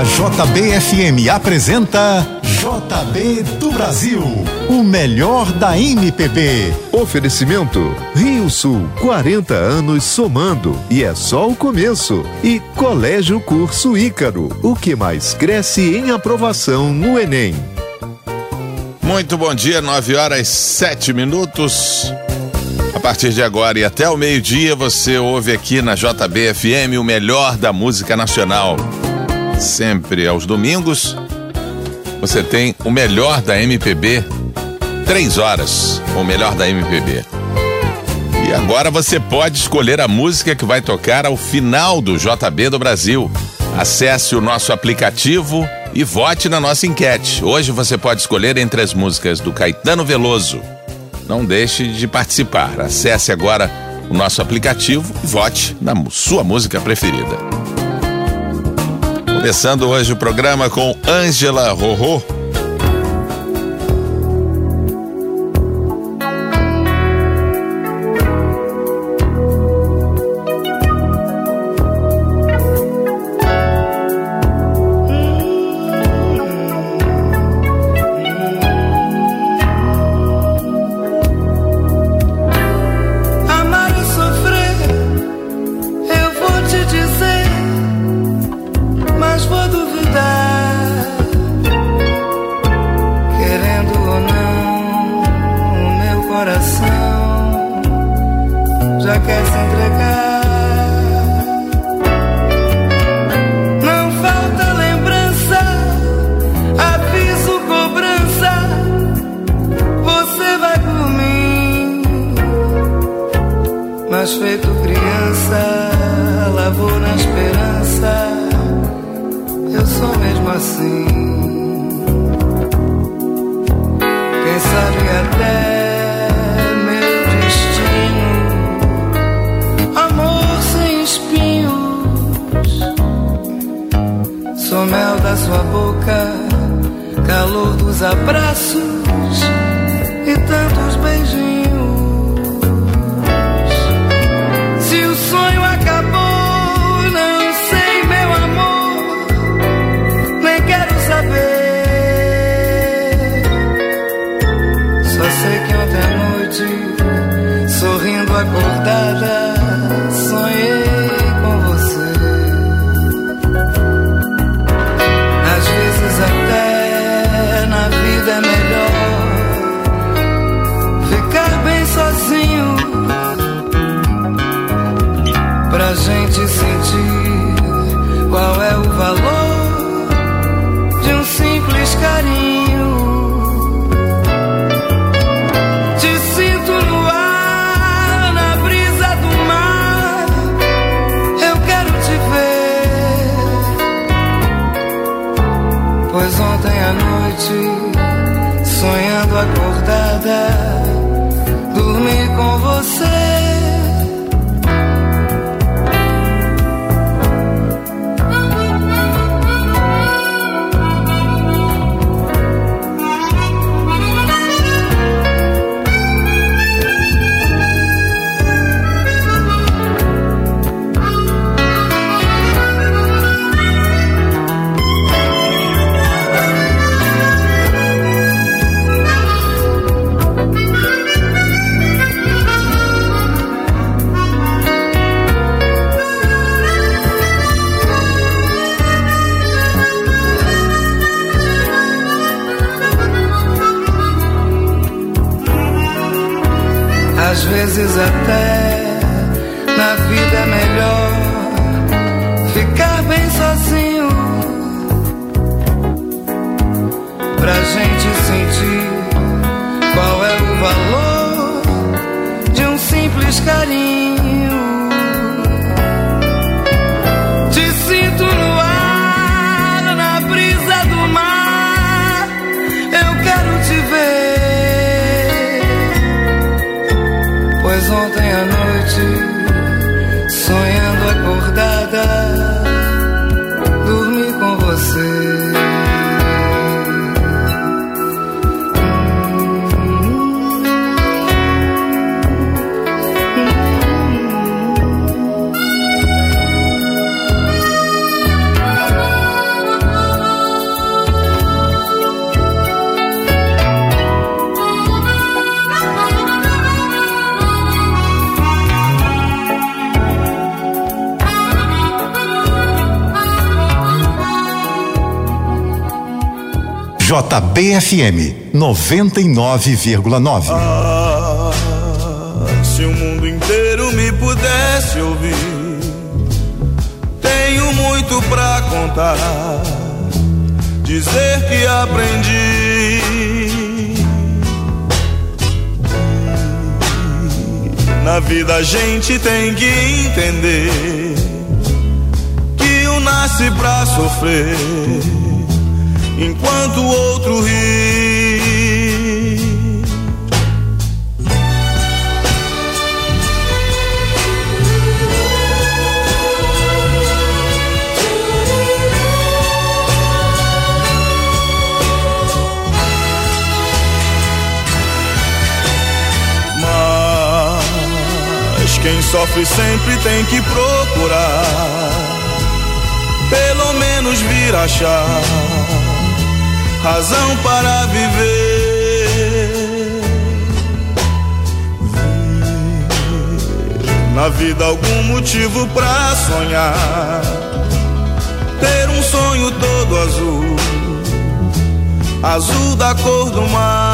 A JBFM apresenta JB do Brasil, o melhor da MPB. Oferecimento Rio Sul, 40 anos somando e é só o começo. E Colégio Curso Ícaro, o que mais cresce em aprovação no Enem. Muito bom dia, 9 horas 7 minutos. A partir de agora e até o meio-dia você ouve aqui na JBFM o melhor da música nacional. Sempre aos domingos você tem o melhor da MPB, três horas, o melhor da MPB. E agora você pode escolher a música que vai tocar ao final do JB do Brasil. Acesse o nosso aplicativo e vote na nossa enquete. Hoje você pode escolher entre as músicas do Caetano Veloso. Não deixe de participar. Acesse agora o nosso aplicativo e vote na sua música preferida. Começando hoje o programa com Ângela Rorô. da da mascarinha JBFM 99,9. Ah, se o mundo inteiro me pudesse ouvir, tenho muito pra contar, dizer que aprendi. Na vida a gente tem que entender que um nasce pra sofrer enquanto o outro ri. Mas quem sofre sempre tem que procurar, pelo menos vir achar razão para viver. Ver na vida algum motivo pra sonhar. Ter um sonho todo azul, azul da cor do mar.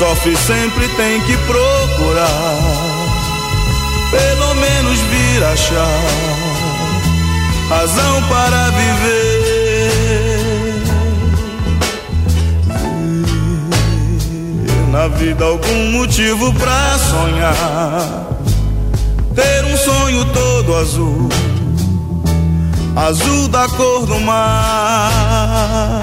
Sofre sempre tem que procurar, pelo menos vir achar razão para viver. Ver na vida algum motivo pra sonhar, ter um sonho todo azul, azul da cor do mar.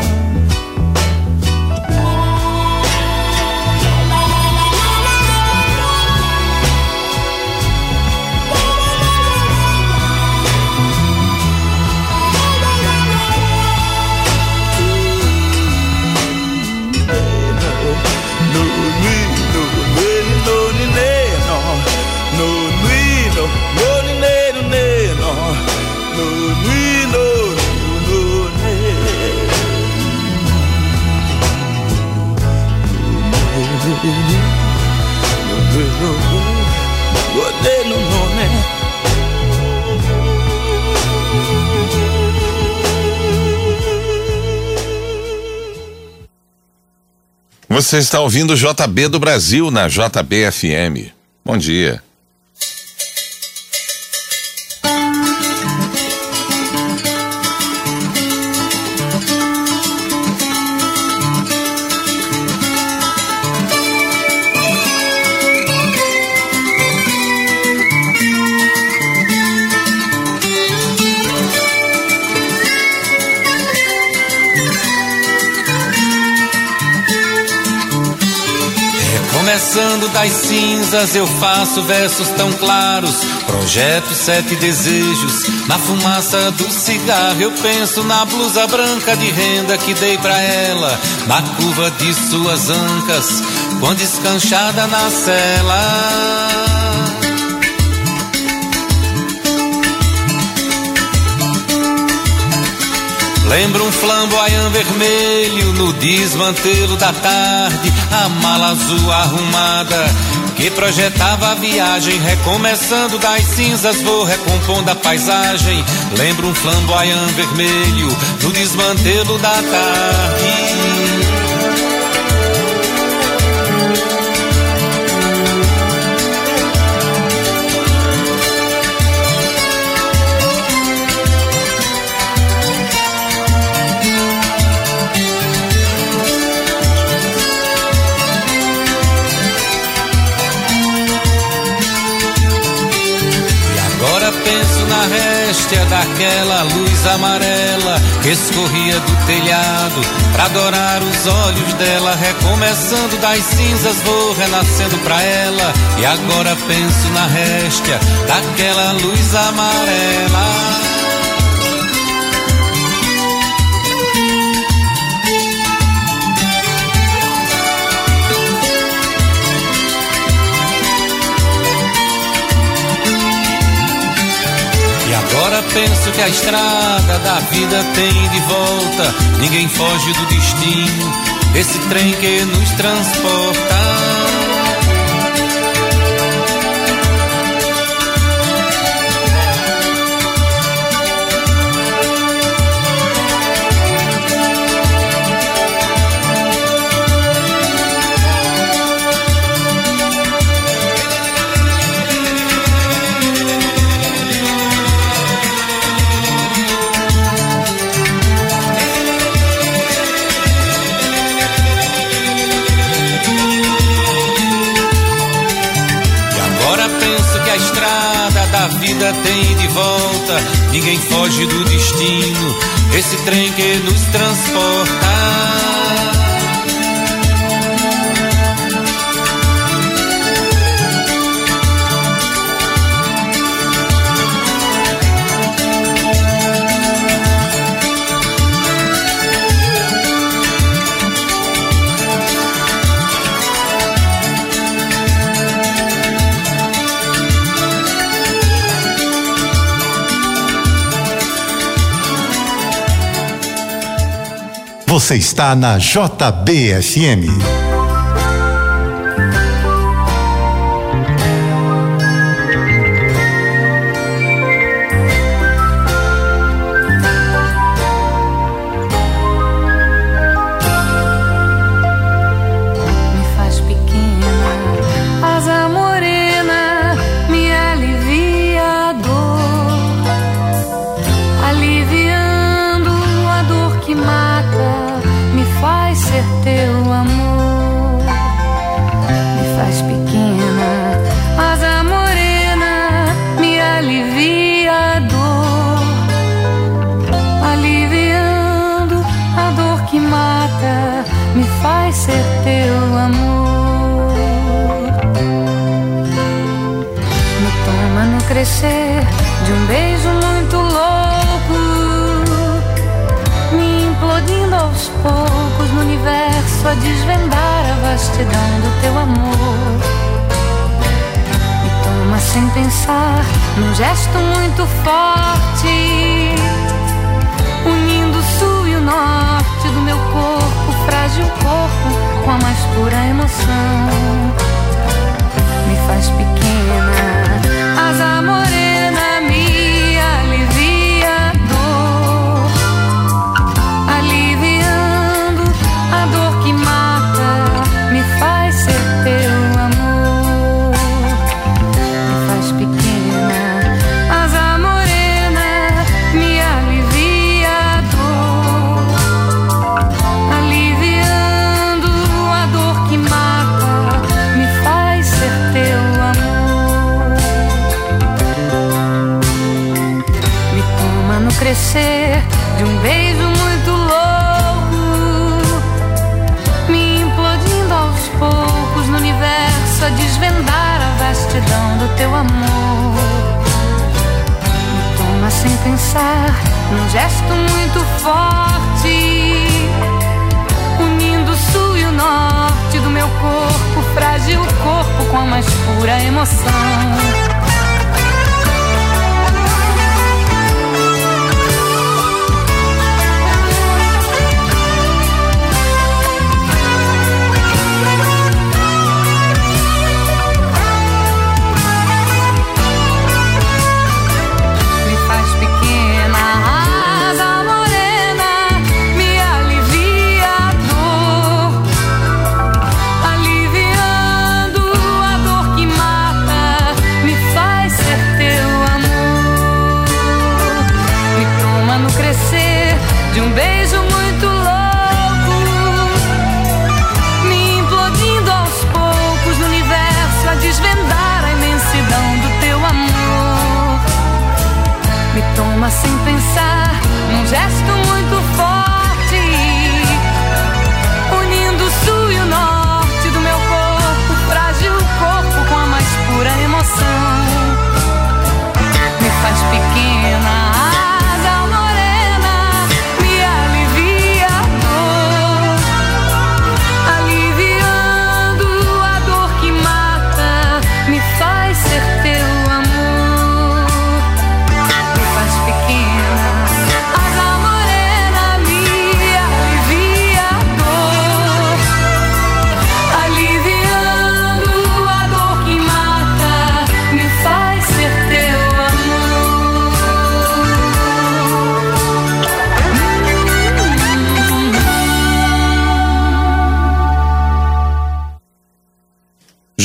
Você está ouvindo JB do Brasil na JBFM. Bom dia. Das cinzas eu faço versos tão claros, projeto sete desejos. Na fumaça do cigarro eu penso na blusa branca de renda que dei pra ela, na curva de suas ancas, quando escanchada na cela. Lembro um flamboyant vermelho no desmantelo da tarde, a mala azul arrumada que projetava a viagem, recomeçando das cinzas, vou recompondo a paisagem. Lembro um flamboyant vermelho no desmantelo da tarde. Na réstia daquela luz amarela que escorria do telhado pra adorar os olhos dela. Recomeçando das cinzas, vou renascendo pra ela. E agora penso na réstia daquela luz amarela. Penso que a estrada da vida tem de volta. Ninguém foge do destino, esse trem que nos transporta. Vida tem de volta, ninguém foge do destino, esse trem que nos transporta. Você está na JBFM. gratidão do teu amor. Me toma sem pensar, num gesto muito forte, unindo o sul e o norte do meu corpo, frágil corpo, com a mais pura emoção. Me faz pequena, as amores. No crescer de um beijo muito louco, me implodindo aos poucos no universo a desvendar a vastidão do teu amor. Me toma sem pensar, num gesto muito forte, unindo o sul e o norte do meu corpo, frágil corpo com a mais pura emoção.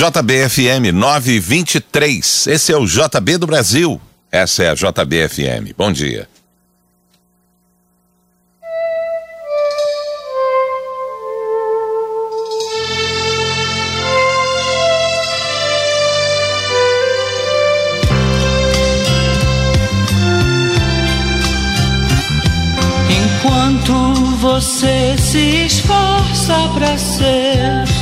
JBFM 923. Esse é o JB do Brasil. Essa é a JBFM. Bom dia. Enquanto você se esforça pra ser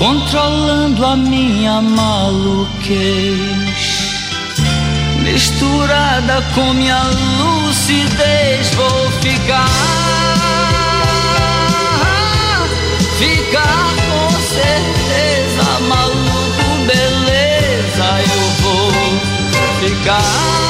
Controlando a minha maluquez, misturada com minha lucidez, vou ficar, ficar com certeza, maluco, beleza, eu vou ficar.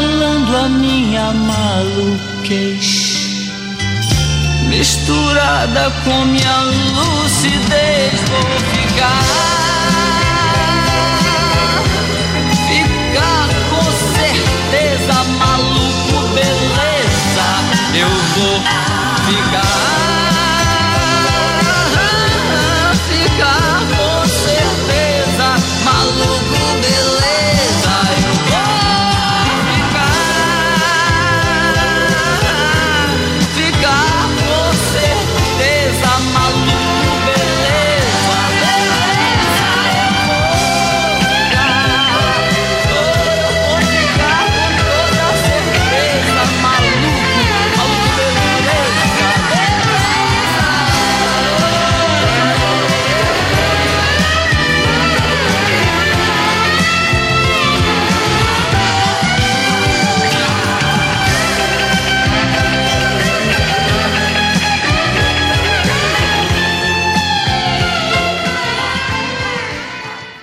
Controlando a minha maluquez misturada com minha lucidez. Vou ficar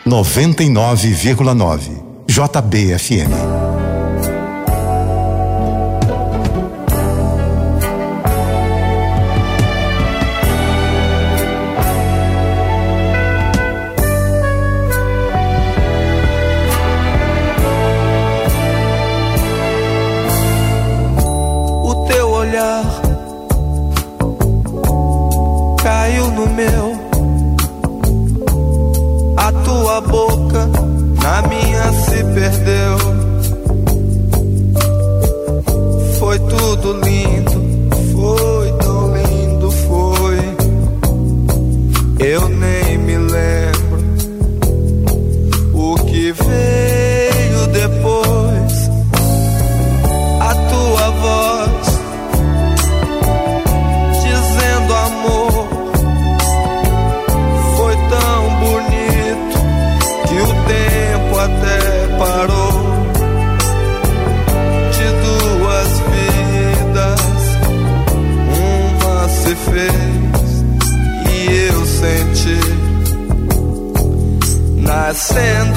99,9. JBFM. boca, na minha se perdeu. Foi tudo lindo, foi tão lindo, foi. Eu nem me lembro o que veio. Stand.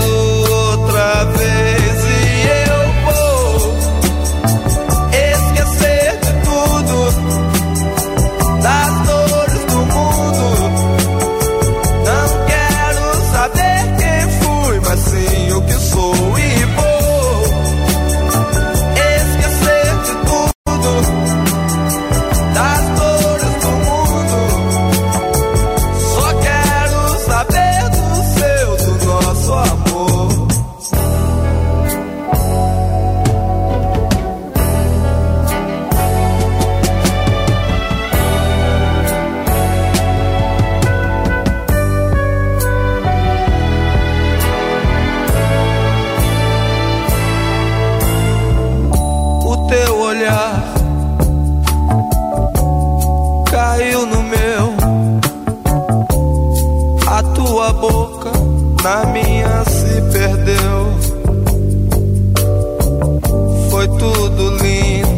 Na minha se perdeu. Foi tudo lindo,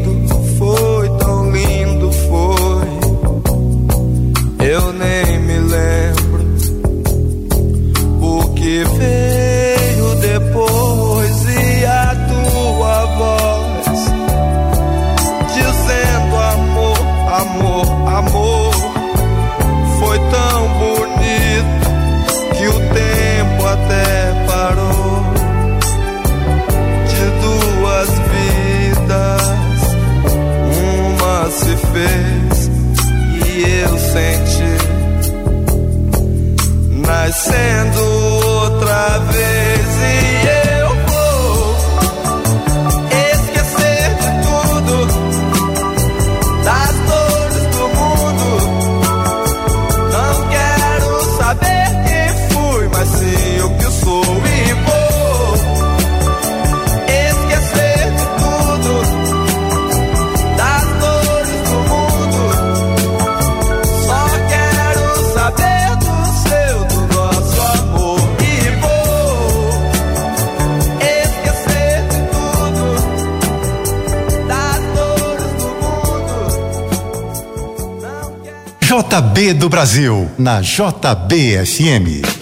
JB do Brasil, na JBFM.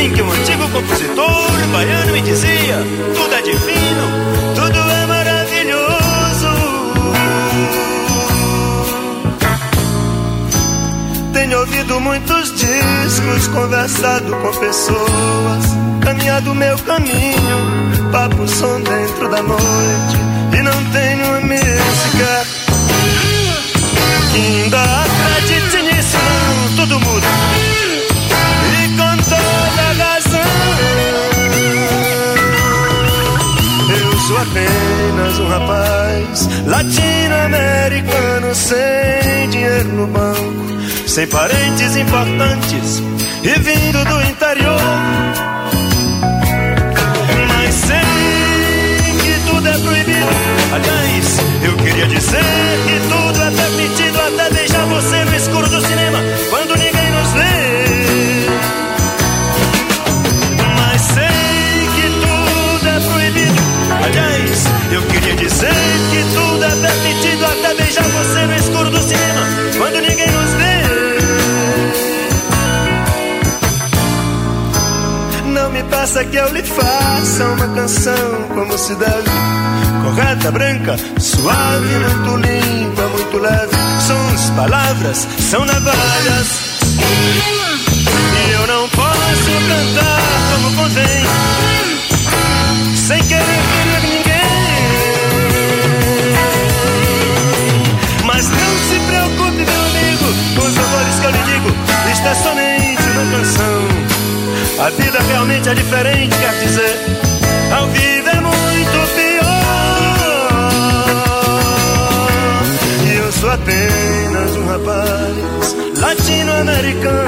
em que um antigo compositor baiano me dizia: tudo é divino, tudo é maravilhoso. Tenho ouvido muitos discos, conversado com pessoas, caminhado meu caminho, papo som dentro da noite e não tenho amigo sequer que ainda acredite nisso, tudo muda. Latino-americano sem dinheiro no banco, sem parentes importantes e vindo do interior. Mas sei que tudo é proibido. Aliás, eu queria dizer que tudo é permitido até deixar você que eu lhe faça uma canção como se deve. Correta, branca, suave, muito limpa, muito leve. Sons, palavras, são navalhas. E eu não posso cantar como convém, sem querer ferir ninguém. Mas não se preocupe, meu amigo, os valores que eu lhe digo, está somente uma canção. A vida realmente é diferente, quer dizer, ao vivo é muito pior. E eu sou apenas um rapaz latino-americano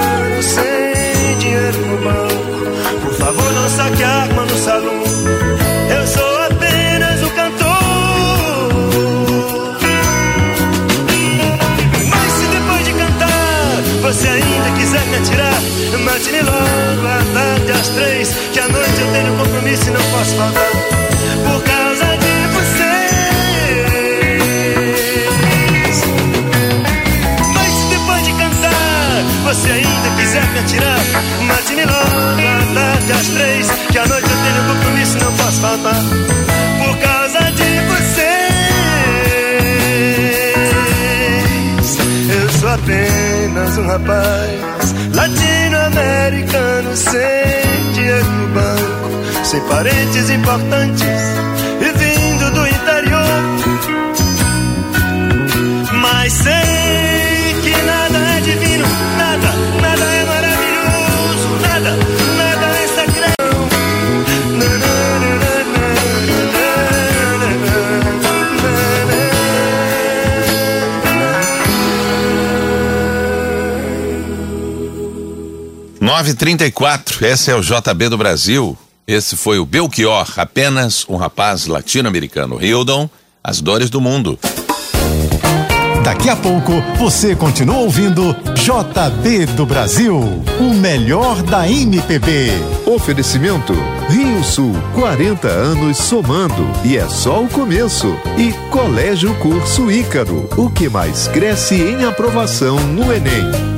934, esse é o JB do Brasil. Esse foi o Belchior, apenas um rapaz latino-americano. Hildon, as dores do mundo. Daqui a pouco você continua ouvindo JB do Brasil, o melhor da MPB. Oferecimento Rio Sul, 40 anos somando e é só o começo. E Colégio Curso Ícaro, o que mais cresce em aprovação no Enem.